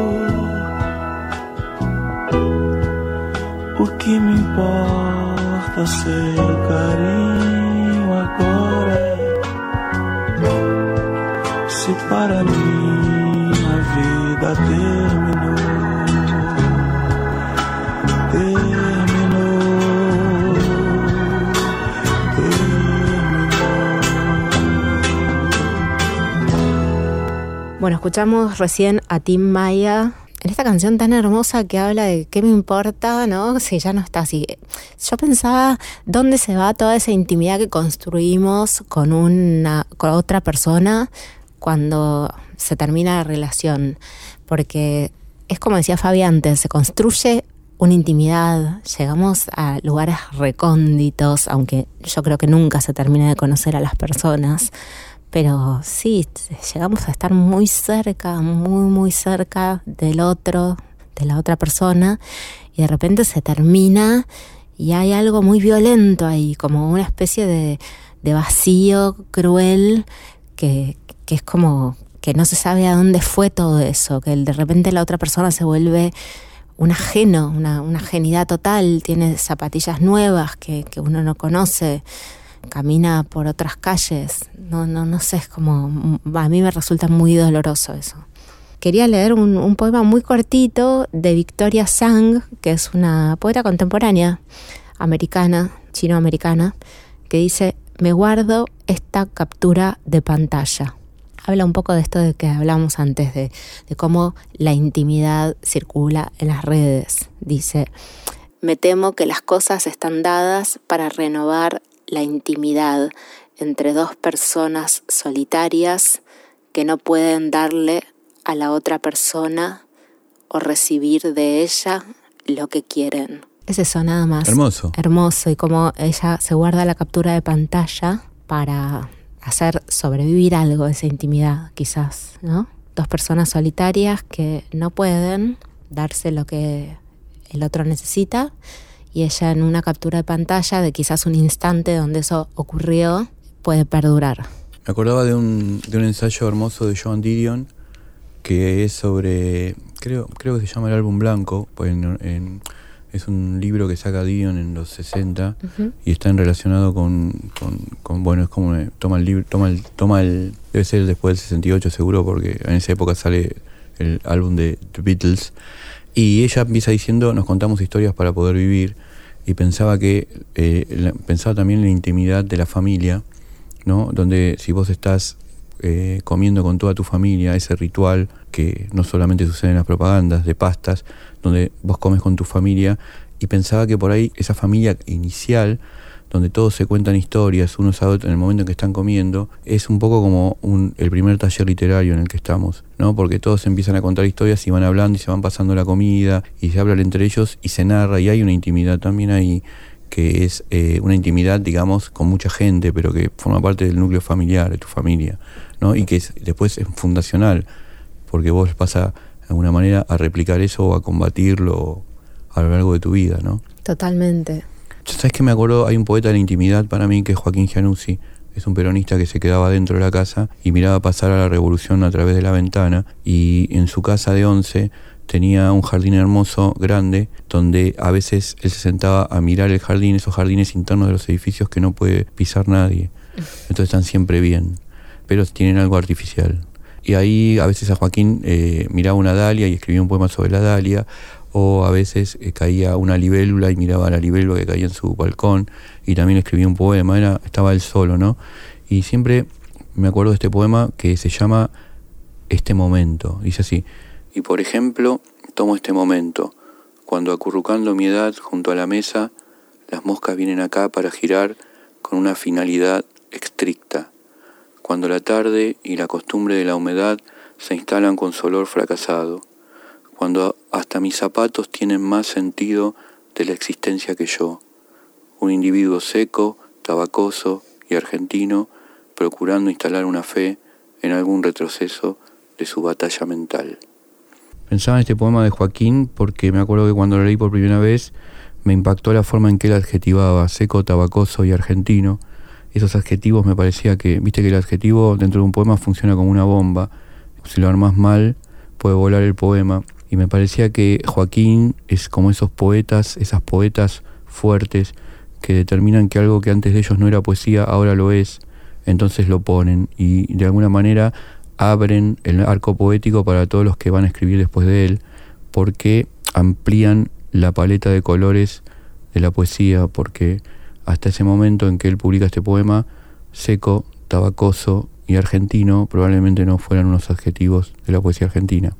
Speaker 6: O que me importa seu carinho agora? Se para mim a vida terminou,
Speaker 3: Bueno, escuchamos recién a Tim Maya en esta canción tan hermosa que habla de qué me importa, ¿no? Si ya no está así. Yo pensaba dónde se va toda esa intimidad que construimos con una con otra persona cuando se termina la relación, porque es como decía Fabi antes, se construye una intimidad, llegamos a lugares recónditos, aunque yo creo que nunca se termina de conocer a las personas, pero sí, llegamos a estar muy cerca, muy, muy cerca del otro, de la otra persona, y de repente se termina y hay algo muy violento ahí, como una especie de, de vacío cruel que, que es como que no se sabe a dónde fue todo eso, que de repente la otra persona se vuelve un ajeno, una, una ajenidad total, tiene zapatillas nuevas que, que uno no conoce, camina por otras calles. No, no, no sé, es como. A mí me resulta muy doloroso eso. Quería leer un, un poema muy cortito de Victoria Sang, que es una poeta contemporánea americana, chino-americana, que dice: Me guardo esta captura de pantalla. Habla un poco de esto de que hablamos antes, de, de cómo la intimidad circula en las redes. Dice: Me temo que las cosas están dadas para renovar la intimidad entre dos personas solitarias que no pueden darle a la otra persona o recibir de ella lo que quieren. Es eso nada más.
Speaker 2: Hermoso.
Speaker 3: Hermoso y como ella se guarda la captura de pantalla para hacer sobrevivir algo de esa intimidad, quizás, ¿no? Dos personas solitarias que no pueden darse lo que el otro necesita y ella en una captura de pantalla de quizás un instante donde eso ocurrió puede perdurar.
Speaker 2: Me acordaba de un, de un ensayo hermoso de Joan Didion que es sobre, creo, creo que se llama El álbum blanco, pues en- en- es un libro que saca Didion en los 60 y está en relacionado con, con, con, bueno, es como eh, toma el libro, toma el, toma el, debe ser después del 68 seguro porque en esa época sale el álbum de The Beatles y ella empieza diciendo nos contamos historias para poder vivir y pensaba que eh, pensaba también en la intimidad de la familia, ¿no? Donde si vos estás eh, comiendo con toda tu familia, ese ritual que no solamente sucede en las propagandas de pastas, donde vos comes con tu familia, y pensaba que por ahí esa familia inicial, donde todos se cuentan historias unos a otros en el momento en que están comiendo, es un poco como un- el primer taller literario en el que estamos, ¿no? Porque todos empiezan a contar historias y van hablando y se van pasando la comida y se hablan entre ellos y se narra y hay una intimidad también ahí que es eh, una intimidad, digamos, con mucha gente, pero que forma parte del núcleo familiar, de tu familia, ¿no? Y que es- después es fundacional, porque vos vas a, de alguna manera, a replicar eso o a combatirlo a lo largo de tu vida, ¿no?
Speaker 3: Totalmente.
Speaker 2: ¿Sabes que me acuerdo? Hay un poeta de la intimidad para mí que es Joaquín Gianuzzi. Es un peronista que se quedaba dentro de la casa y miraba pasar a la revolución a través de la ventana. Y en su casa de once tenía un jardín hermoso, grande, donde a veces él se sentaba a mirar el jardín, esos jardines internos de los edificios que no puede pisar nadie. (laughs) Entonces están siempre bien, pero tienen algo artificial. Y ahí a veces a Joaquín eh, miraba una dalia y escribía un poema sobre la dalia, o a veces eh, caía una libélula y miraba la libélula que caía en su balcón y también escribía un poema, era, estaba él solo, ¿no? Y siempre me acuerdo de este poema que se llama Este momento, dice así, y por ejemplo, tomo este momento, cuando acurrucando mi edad junto a la mesa, las moscas vienen acá para girar con una finalidad estricta, cuando la tarde y la costumbre de la humedad se instalan con su olor fracasado, cuando hasta mis zapatos tienen más sentido de la existencia que yo, un individuo seco, tabacoso y argentino, procurando instalar una fe en algún retroceso de su batalla mental. Pensaba en este poema de Joaquín porque me acuerdo que cuando lo leí por primera vez me impactó la forma en que él adjetivaba seco, tabacoso y argentino. Esos adjetivos me parecía que, viste que el adjetivo dentro de un poema funciona como una bomba. Si lo armas mal, puede volar el poema. Y me parecía que Joaquín es como esos poetas, esas poetas fuertes que determinan que algo que antes de ellos no era poesía, ahora lo es. Entonces lo ponen y de alguna manera abren el arco poético para todos los que van a escribir después de él, porque amplían la paleta de colores de la poesía, porque hasta ese momento en que él publica este poema, seco, tabacoso y argentino probablemente no fueran unos adjetivos de la poesía argentina,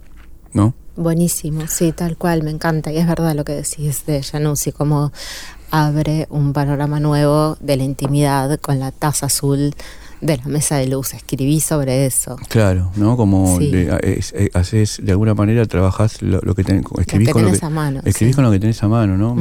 Speaker 2: ¿no?
Speaker 3: Buenísimo, sí, tal cual, me encanta. Y es verdad lo que decís de Januzzi, como abre un panorama nuevo de la intimidad con la taza azul de la mesa de luz. Escribí sobre eso.
Speaker 2: Claro, ¿no? Como
Speaker 3: Sí.
Speaker 2: de- es- eh, haces, de alguna manera trabajás lo, lo que tenés, escribís
Speaker 3: que
Speaker 2: con lo que,
Speaker 3: a mano,
Speaker 2: escribís
Speaker 3: sí.
Speaker 2: con lo que tenés a mano, ¿no?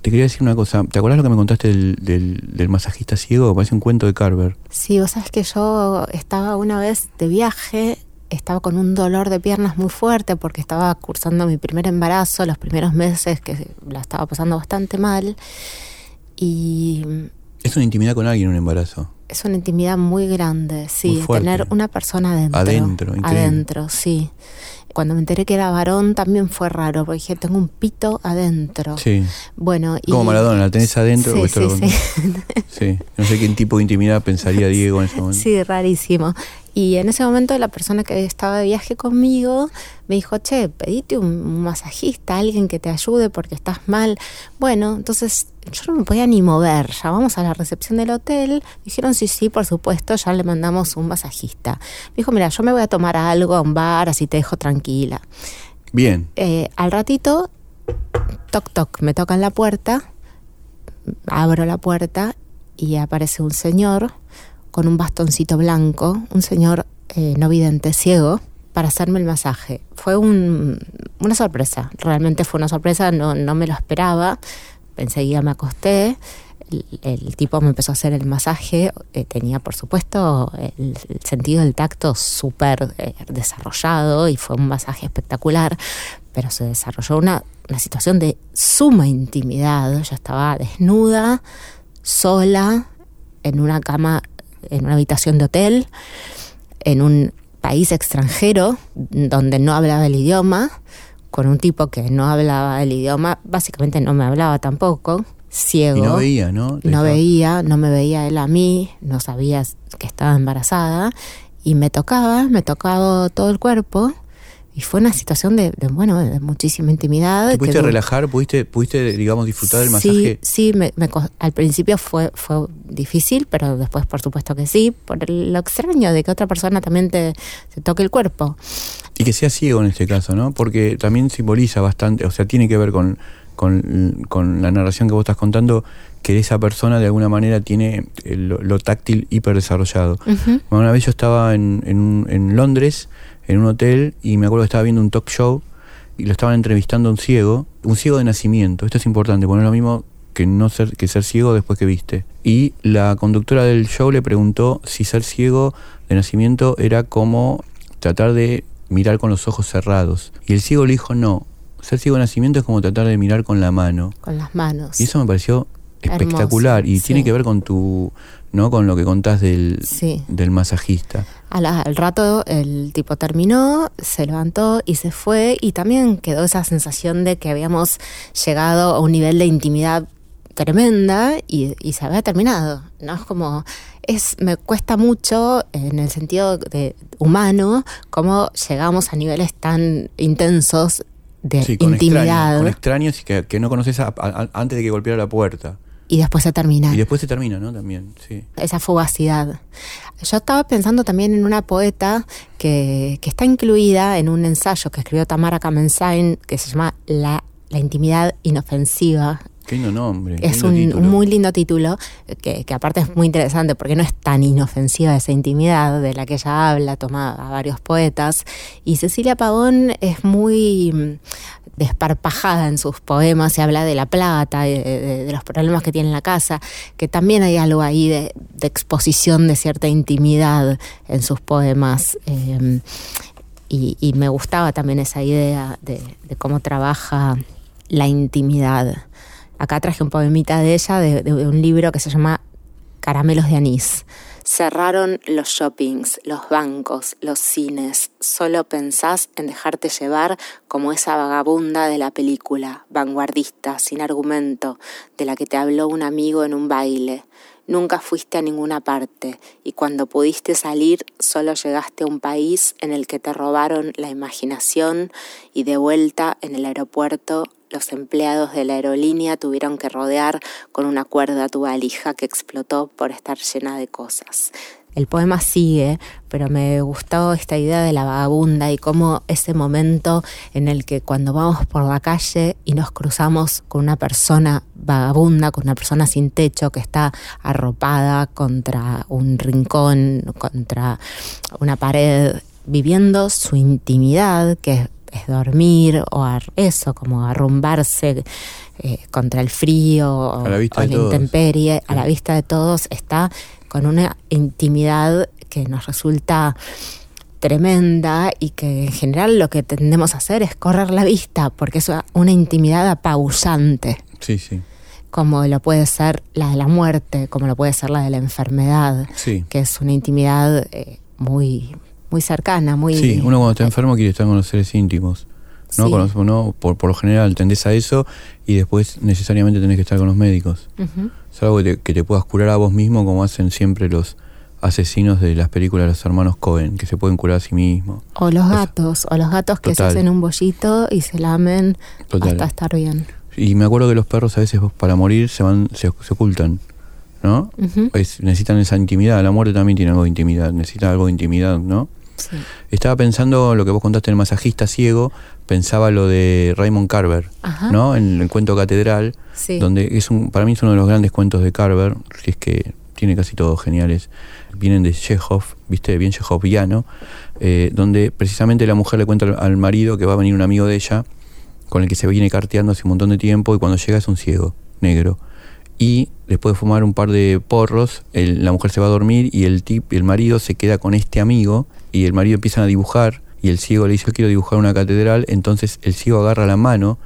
Speaker 2: Te quería decir una cosa, ¿te acordás lo que me contaste del, del, del masajista ciego? Parece un cuento de Carver.
Speaker 3: Sí, vos sabes que yo estaba una vez de viaje, estaba con un dolor de piernas muy fuerte porque estaba cursando mi primer embarazo, los primeros meses que la estaba pasando bastante mal. Y
Speaker 2: Es una intimidad con alguien un embarazo.
Speaker 3: es una intimidad muy grande, sí,
Speaker 2: Muy
Speaker 3: tener una persona adentro.
Speaker 2: Adentro, increíble.
Speaker 3: Adentro, sí. Cuando me enteré que era varón también fue raro, porque dije, tengo un pito adentro.
Speaker 2: Sí.
Speaker 3: Bueno, y...
Speaker 2: Como Maradona, la tenés adentro.
Speaker 3: Sí, sí, sí. (laughs)
Speaker 2: Sí. No sé qué tipo de intimidad pensaría (laughs) Diego en ese momento.
Speaker 3: Sí, rarísimo. Y en ese momento la persona que estaba de viaje conmigo me dijo, che, pedite un, masajista, alguien que te ayude porque estás mal. Bueno, entonces yo no me podía ni mover. Llamamos a la recepción del hotel, dijeron, sí, sí, por supuesto, ya le mandamos un masajista. Me dijo, mira, yo me voy a tomar algo a un bar, así te dejo tranquila.
Speaker 2: Bien.
Speaker 3: Eh, al ratito, toc, toc, me tocan la puerta, abro la puerta y aparece un señor con un bastoncito blanco, un señor eh, no vidente, ciego, para hacerme el masaje. Fue un- una sorpresa, realmente fue una sorpresa, no, no me lo esperaba. Enseguida me acosté, el, el tipo me empezó a hacer el masaje, eh, tenía por supuesto el, el sentido del tacto súper eh, desarrollado y fue un masaje espectacular, pero se desarrolló una, una situación de suma intimidad. Yo estaba desnuda, sola, en una cama, en una habitación de hotel, en un país extranjero donde no hablaba el idioma, con un tipo que no hablaba el idioma, básicamente no me hablaba tampoco, ciego.
Speaker 2: Y no veía, ¿no?
Speaker 3: No veía, no me veía él a mí, no sabía que estaba embarazada y me tocaba, me tocaba todo el cuerpo y fue una situación de, de, bueno, de muchísima intimidad.
Speaker 2: ¿Te
Speaker 3: que
Speaker 2: pudiste relajar? ¿Pudiste, pudiste, digamos, disfrutar del
Speaker 3: Sí,
Speaker 2: masaje?
Speaker 3: sí, me- me al principio fue, fue difícil, pero después por supuesto que sí, por lo extraño de que otra persona también te, te toque el cuerpo.
Speaker 2: Y que sea ciego en este caso, ¿no? Porque también simboliza bastante, o sea, tiene que ver con, con, con la narración que vos estás contando, que esa persona de alguna manera tiene eh, lo, lo táctil hiper desarrollado. Bueno, Una vez yo estaba en, en, Londres, en un hotel, y me acuerdo que estaba viendo un talk show y lo estaban entrevistando a un ciego, un ciego de nacimiento. Esto es importante, porque no es lo mismo que no ser que ser ciego después que viste. Y la conductora del show le preguntó si ser ciego de nacimiento era como tratar de mirar con los ojos cerrados. Y el ciego le dijo no. Ser ciego de nacimiento es como tratar de mirar con la mano.
Speaker 3: Con las manos.
Speaker 2: Y eso me pareció
Speaker 3: Hermoso,
Speaker 2: espectacular. y
Speaker 3: sí.
Speaker 2: tiene que ver con tu, ¿no? Con lo que contás del,
Speaker 3: Sí.
Speaker 2: del masajista.
Speaker 3: Al rato el tipo terminó, se levantó y se fue y también quedó esa sensación de que habíamos llegado a un nivel de intimidad tremenda y, y se había terminado. No es como es me cuesta mucho en el sentido de humano cómo llegamos a niveles tan intensos de
Speaker 2: Sí, con
Speaker 3: intimidad
Speaker 2: extraños, con extraños y que, que no conoces a- a- antes de que golpeara la puerta.
Speaker 3: Y después se termina.
Speaker 2: Y después se termina, ¿no? También, sí.
Speaker 3: esa fugacidad. Yo estaba pensando también en una poeta que, que está incluida en un ensayo que escribió Tamara Kamensain que se llama La, la intimidad inofensiva.
Speaker 2: Qué lindo nombre.
Speaker 3: Es
Speaker 2: lindo
Speaker 3: un,
Speaker 2: título.
Speaker 3: muy lindo título, que, que aparte es muy interesante porque no es tan inofensiva esa intimidad de la que ella habla, toma a varios poetas. Y Cecilia Pavón es muy desparpajada en sus poemas, se habla de la plata, de, de- los problemas que tiene en la casa, que también hay algo ahí de, exposición de cierta intimidad en sus poemas. Eh, y, y me gustaba también esa idea de, cómo trabaja la intimidad. Acá traje un poemita de ella, de un libro que se llama Caramelos de anís. Cerraron los shoppings, los bancos, los cines. Solo pensás en dejarte llevar como esa vagabunda de la película, vanguardista, sin argumento, de la que te habló un amigo en un baile. Nunca fuiste a ninguna parte y cuando pudiste salir solo llegaste a un país en el que te robaron la imaginación y de vuelta en el aeropuerto los empleados de la aerolínea tuvieron que rodear con una cuerda tu valija que explotó por estar llena de cosas. El poema sigue, pero me gustó esta idea de la vagabunda y cómo ese momento en el que cuando vamos por la calle y nos cruzamos con una persona vagabunda, con una persona sin techo que está arropada contra un rincón, contra una pared, viviendo su intimidad, que es dormir o eso, como arrumbarse eh, contra el frío o,
Speaker 2: la vista
Speaker 3: o la intemperie, a la vista de todos, está con una intimidad que nos resulta tremenda y que en general lo que tendemos a hacer es correr la vista porque es una intimidad apabullante
Speaker 2: Sí, sí.
Speaker 3: como lo puede ser la de la muerte, como lo puede ser la de la enfermedad,
Speaker 2: Sí.
Speaker 3: que es una intimidad eh, muy muy cercana, muy
Speaker 2: Sí, uno cuando está enfermo quiere estar con los seres íntimos. ¿no?
Speaker 3: Sí.
Speaker 2: Con los- por, por lo general, tendés a eso y después necesariamente tenés que estar con los médicos.
Speaker 3: Ujú.
Speaker 2: Es algo que te, que te puedas curar a vos mismo, como hacen siempre los asesinos de las películas de los hermanos Cohen, que se pueden curar a sí mismos.
Speaker 3: O los gatos, o los gatos que se hacen un bollito y se lamen
Speaker 2: Total.
Speaker 3: hasta estar bien.
Speaker 2: Y me acuerdo que los perros a veces para morir se van, se, se ocultan, ¿no?
Speaker 3: Ujú.
Speaker 2: Es- necesitan esa intimidad. La muerte también tiene algo de intimidad, necesita algo de intimidad, ¿no?
Speaker 3: Sí.
Speaker 2: Estaba pensando lo que vos contaste el masajista ciego, pensaba lo de Raymond Carver,
Speaker 3: Ajá.
Speaker 2: ¿no? En el cuento Catedral,
Speaker 3: Sí.
Speaker 2: donde es un, para mí es uno de los grandes cuentos de Carver, si es que tiene casi todos geniales. Vienen de Chekhov, viste, bien Chekhoviano, eh, donde precisamente la mujer le cuenta al, al marido que va a venir un amigo de ella, con el que se viene carteando hace un montón de tiempo, y cuando llega es un ciego, negro. Y después de fumar un par de porros, el- la mujer se va a dormir y el tip, el marido se queda con este amigo y el marido empiezan a dibujar y el ciego le dice yo quiero dibujar una catedral, entonces el ciego agarra la mano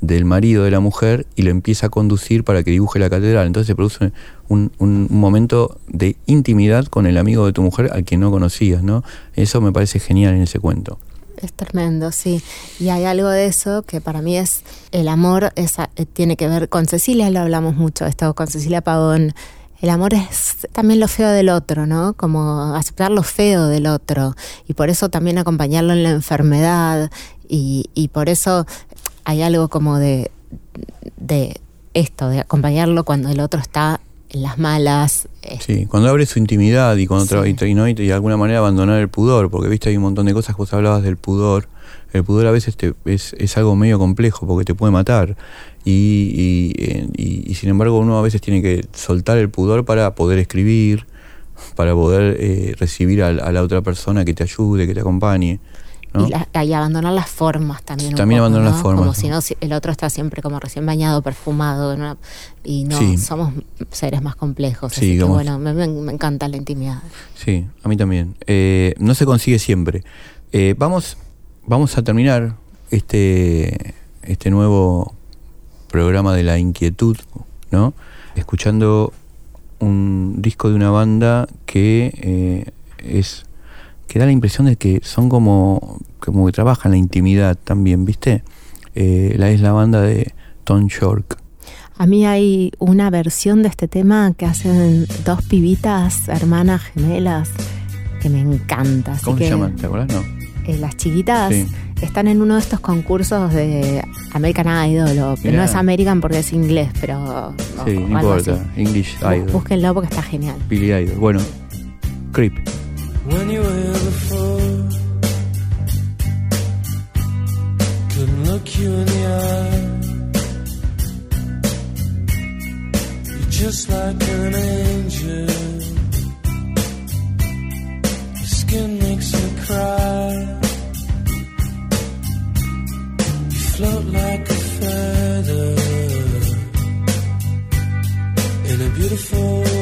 Speaker 2: del marido de la mujer y lo empieza a conducir para que dibuje la catedral. Entonces se produce un, un- un momento de intimidad con el amigo de tu mujer al que no conocías, ¿no? Eso me parece genial en ese cuento.
Speaker 3: Es tremendo, sí. Y hay algo de eso que para mí es el amor, esa, eh, tiene que ver con Cecilia, lo hablamos mucho, esto con Cecilia Pavón. el amor es también lo feo del otro, ¿no? Como aceptar lo feo del otro y por eso también acompañarlo en la enfermedad y, y por eso hay algo como de, de esto, de acompañarlo cuando el otro está las malas. eh,
Speaker 2: Sí, cuando abre su intimidad y cuando
Speaker 3: Sí.
Speaker 2: y, no, de alguna manera abandonar el pudor, porque viste hay un montón de cosas que vos hablabas del pudor. El pudor a veces te- es, es algo medio complejo porque te puede matar. Y, y, eh, y- y sin embargo uno a veces tiene que soltar el pudor para poder escribir, para poder eh, recibir a, a la otra persona que te ayude, que te acompañe. ¿No?
Speaker 3: Y, la- y abandonar las formas también. un
Speaker 2: También
Speaker 3: poco,
Speaker 2: abandonar
Speaker 3: ¿no?
Speaker 2: las formas,
Speaker 3: Como si no, si el otro está siempre como recién bañado, perfumado, ¿no? y no,
Speaker 2: Sí.
Speaker 3: somos seres más complejos.
Speaker 2: Sí,
Speaker 3: así que bueno, me encanta la intimidad.
Speaker 2: Sí, a mí también. Eh, no se consigue siempre. Eh, vamos, vamos a terminar este, este nuevo programa de la inquietud, ¿no? Escuchando un disco de una banda que eh, es que da la impresión de que son como como que trabajan la intimidad también, ¿viste? Eh, la es la banda de Tom York.
Speaker 3: A mí hay una versión de este tema que hacen dos pibitas, hermanas gemelas, que me encanta. Así
Speaker 2: ¿Cómo
Speaker 3: que,
Speaker 2: se llaman? ¿Te acordás? No.
Speaker 3: eh, las chiquitas
Speaker 2: Sí.
Speaker 3: están en uno de estos concursos de American Idol, o, no es American porque es inglés, pero... o-
Speaker 2: Sí, no importa.
Speaker 3: así.
Speaker 2: English Idol.
Speaker 3: Búsquenlo porque está genial.
Speaker 2: Billy Idol. Bueno, Creep.
Speaker 6: When you were here before. Couldn't look you in the eye. You're just like an angel. Your skin makes me cry. You float like a feather in a beautiful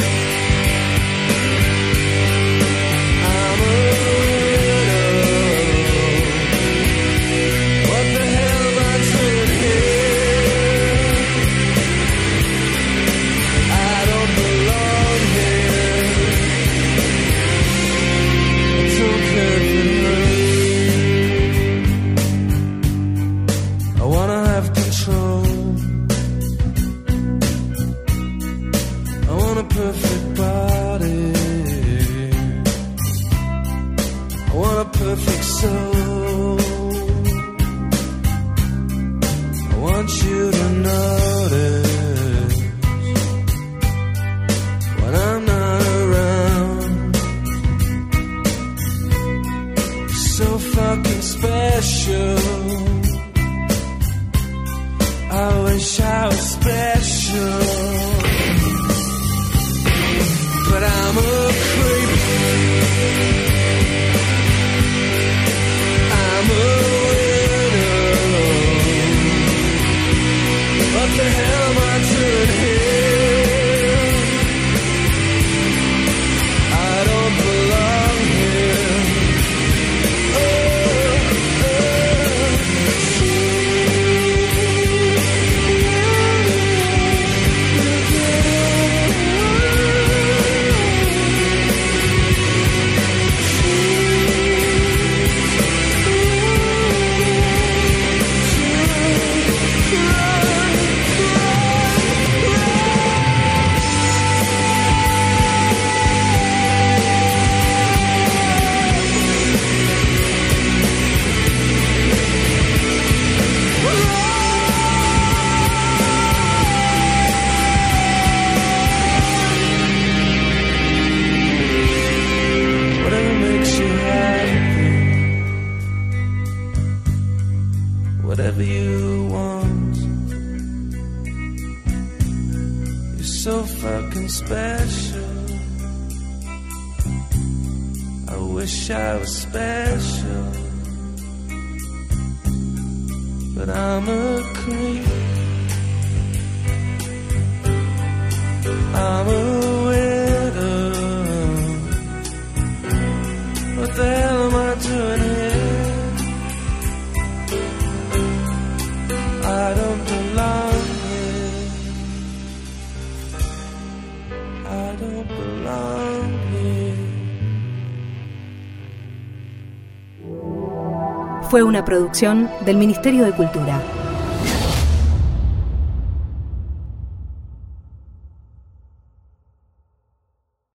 Speaker 7: Una producción del Ministerio de Cultura.